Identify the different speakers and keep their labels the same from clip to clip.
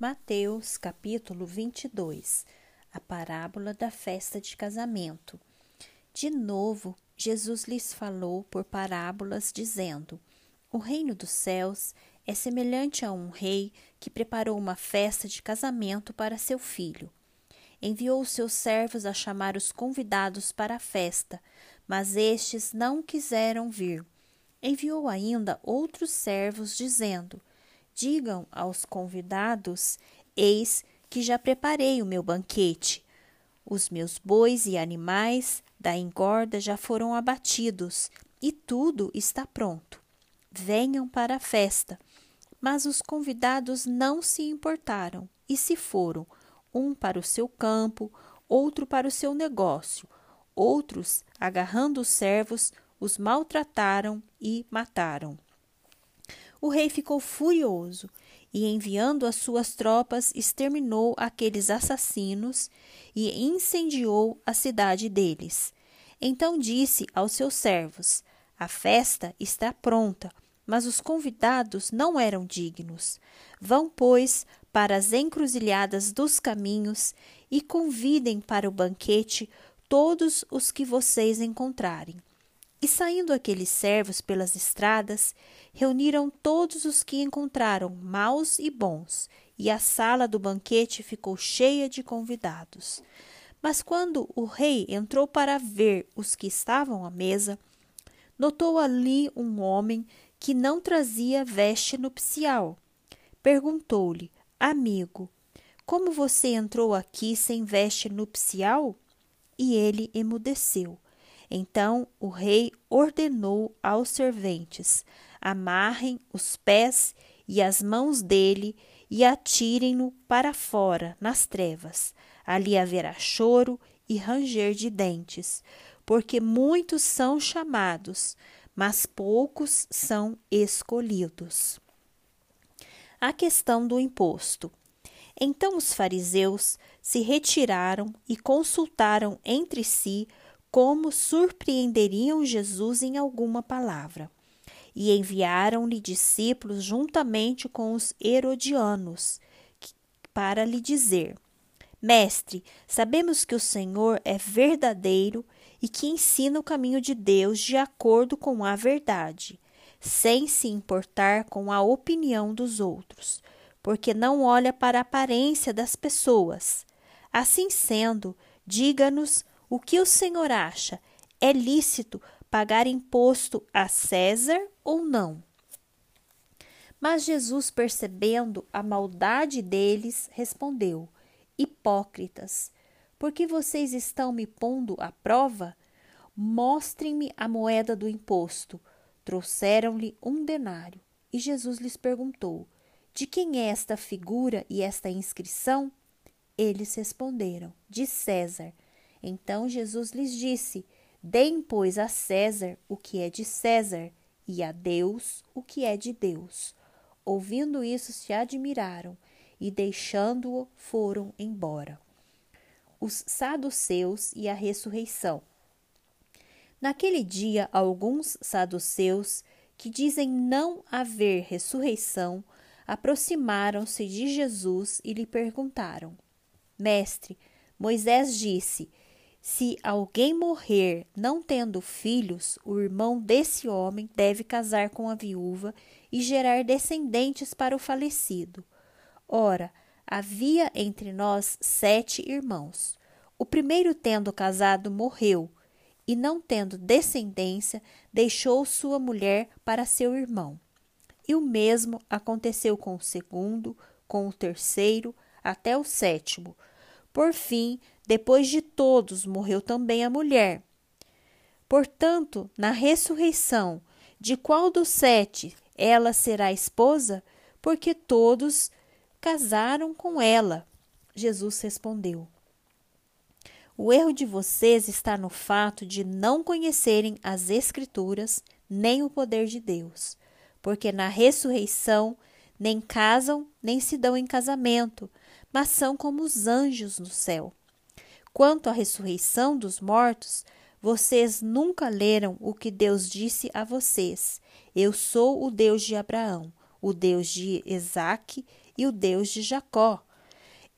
Speaker 1: Mateus capítulo 22 A parábola da festa de casamento. De novo, Jesus lhes falou por parábolas, dizendo: O reino dos céus é semelhante a um rei que preparou uma festa de casamento para seu filho. Enviou os seus servos a chamar os convidados para a festa, mas estes não quiseram vir. Enviou ainda outros servos, dizendo: Digam aos convidados: Eis que já preparei o meu banquete. Os meus bois e animais da engorda já foram abatidos e tudo está pronto. Venham para a festa. Mas os convidados não se importaram e se foram, um para o seu campo, outro para o seu negócio. Outros, agarrando os servos, os maltrataram e mataram. O rei ficou furioso e, enviando as suas tropas, exterminou aqueles assassinos e incendiou a cidade deles. Então disse aos seus servos: A festa está pronta, mas os convidados não eram dignos. Vão, pois, para as encruzilhadas dos caminhos e convidem para o banquete todos os que vocês encontrarem. E saindo aqueles servos pelas estradas, reuniram todos os que encontraram, maus e bons, e a sala do banquete ficou cheia de convidados. Mas quando o rei entrou para ver os que estavam à mesa, notou ali um homem que não trazia veste nupcial. Perguntou-lhe: Amigo, como você entrou aqui sem veste nupcial? E ele emudeceu. Então o rei ordenou aos serventes: amarrem os pés e as mãos dele e atirem-no para fora, nas trevas. Ali haverá choro e ranger de dentes, porque muitos são chamados, mas poucos são escolhidos. A questão do imposto. Então os fariseus se retiraram e consultaram entre si como surpreenderiam Jesus em alguma palavra. E enviaram-lhe discípulos juntamente com os herodianos, para lhe dizer: Mestre, sabemos que o Senhor é verdadeiro e que ensina o caminho de Deus de acordo com a verdade, sem se importar com a opinião dos outros, porque não olha para a aparência das pessoas. Assim sendo, diga-nos o que o senhor acha? É lícito pagar imposto a César ou não? Mas Jesus, percebendo a maldade deles, respondeu: Hipócritas, por que vocês estão me pondo à prova? Mostrem-me a moeda do imposto. Trouxeram-lhe um denário. E Jesus lhes perguntou: De quem é esta figura e esta inscrição? Eles responderam: De César. Então Jesus lhes disse: Deem, pois, a César o que é de César, e a Deus o que é de Deus. Ouvindo isso, se admiraram e, deixando-o, foram embora. Os saduceus e a ressurreição. Naquele dia, alguns saduceus, que dizem não haver ressurreição, aproximaram-se de Jesus e lhe perguntaram: Mestre, Moisés disse: se alguém morrer não tendo filhos, o irmão desse homem deve casar com a viúva e gerar descendentes para o falecido. Ora, havia entre nós sete irmãos. O primeiro, tendo casado, morreu, e não tendo descendência, deixou sua mulher para seu irmão. E o mesmo aconteceu com o segundo, com o terceiro, até o sétimo. Por fim, depois de todos, morreu também a mulher. Portanto, na ressurreição, de qual dos sete ela será esposa? Porque todos casaram com ela. Jesus respondeu: O erro de vocês está no fato de não conhecerem as Escrituras nem o poder de Deus, porque na ressurreição nem casam nem se dão em casamento, mas são como os anjos no céu. Quanto à ressurreição dos mortos, vocês nunca leram o que Deus disse a vocês: Eu sou o Deus de Abraão, o Deus de Isaque e o Deus de Jacó.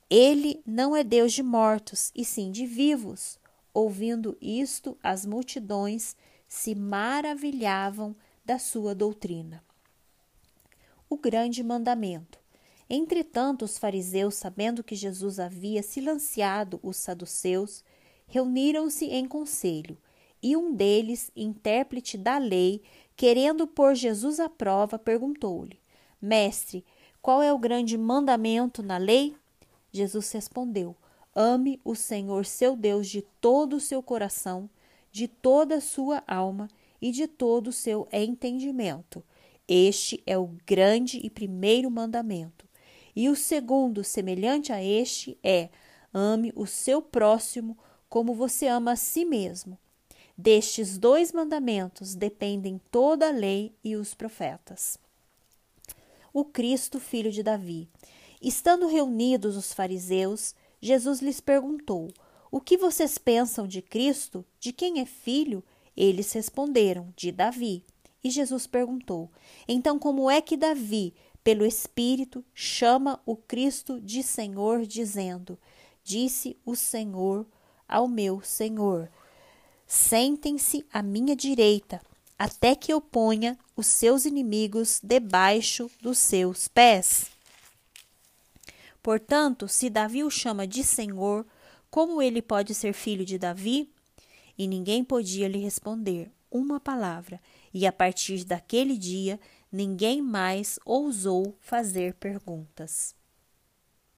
Speaker 1: Ele não é Deus de mortos, e sim de vivos. Ouvindo isto, as multidões se maravilhavam da sua doutrina. O grande mandamento. Entretanto, os fariseus, sabendo que Jesus havia silenciado os saduceus, reuniram-se em conselho, e um deles, intérprete da lei, querendo pôr Jesus à prova, perguntou-lhe: Mestre, qual é o grande mandamento na lei? Jesus respondeu: Ame o Senhor seu Deus de todo o seu coração, de toda a sua alma e de todo o seu entendimento. Este é o grande e primeiro mandamento. E o segundo, semelhante a este, é: ame o seu próximo como você ama a si mesmo. Destes dois mandamentos dependem toda a lei e os profetas. O Cristo, filho de Davi. Estando reunidos os fariseus, Jesus lhes perguntou: O que vocês pensam de Cristo? De quem é filho? Eles responderam: De Davi. E Jesus perguntou: Então, como é que Davi, pelo Espírito, chama o Cristo de Senhor, dizendo: Disse o Senhor ao meu Senhor: Sentem-se à minha direita, até que eu ponha os seus inimigos debaixo dos seus pés. Portanto, se Davi o chama de Senhor, como ele pode ser filho de Davi? E ninguém podia lhe responder uma palavra, e a partir daquele dia ninguém mais ousou fazer perguntas.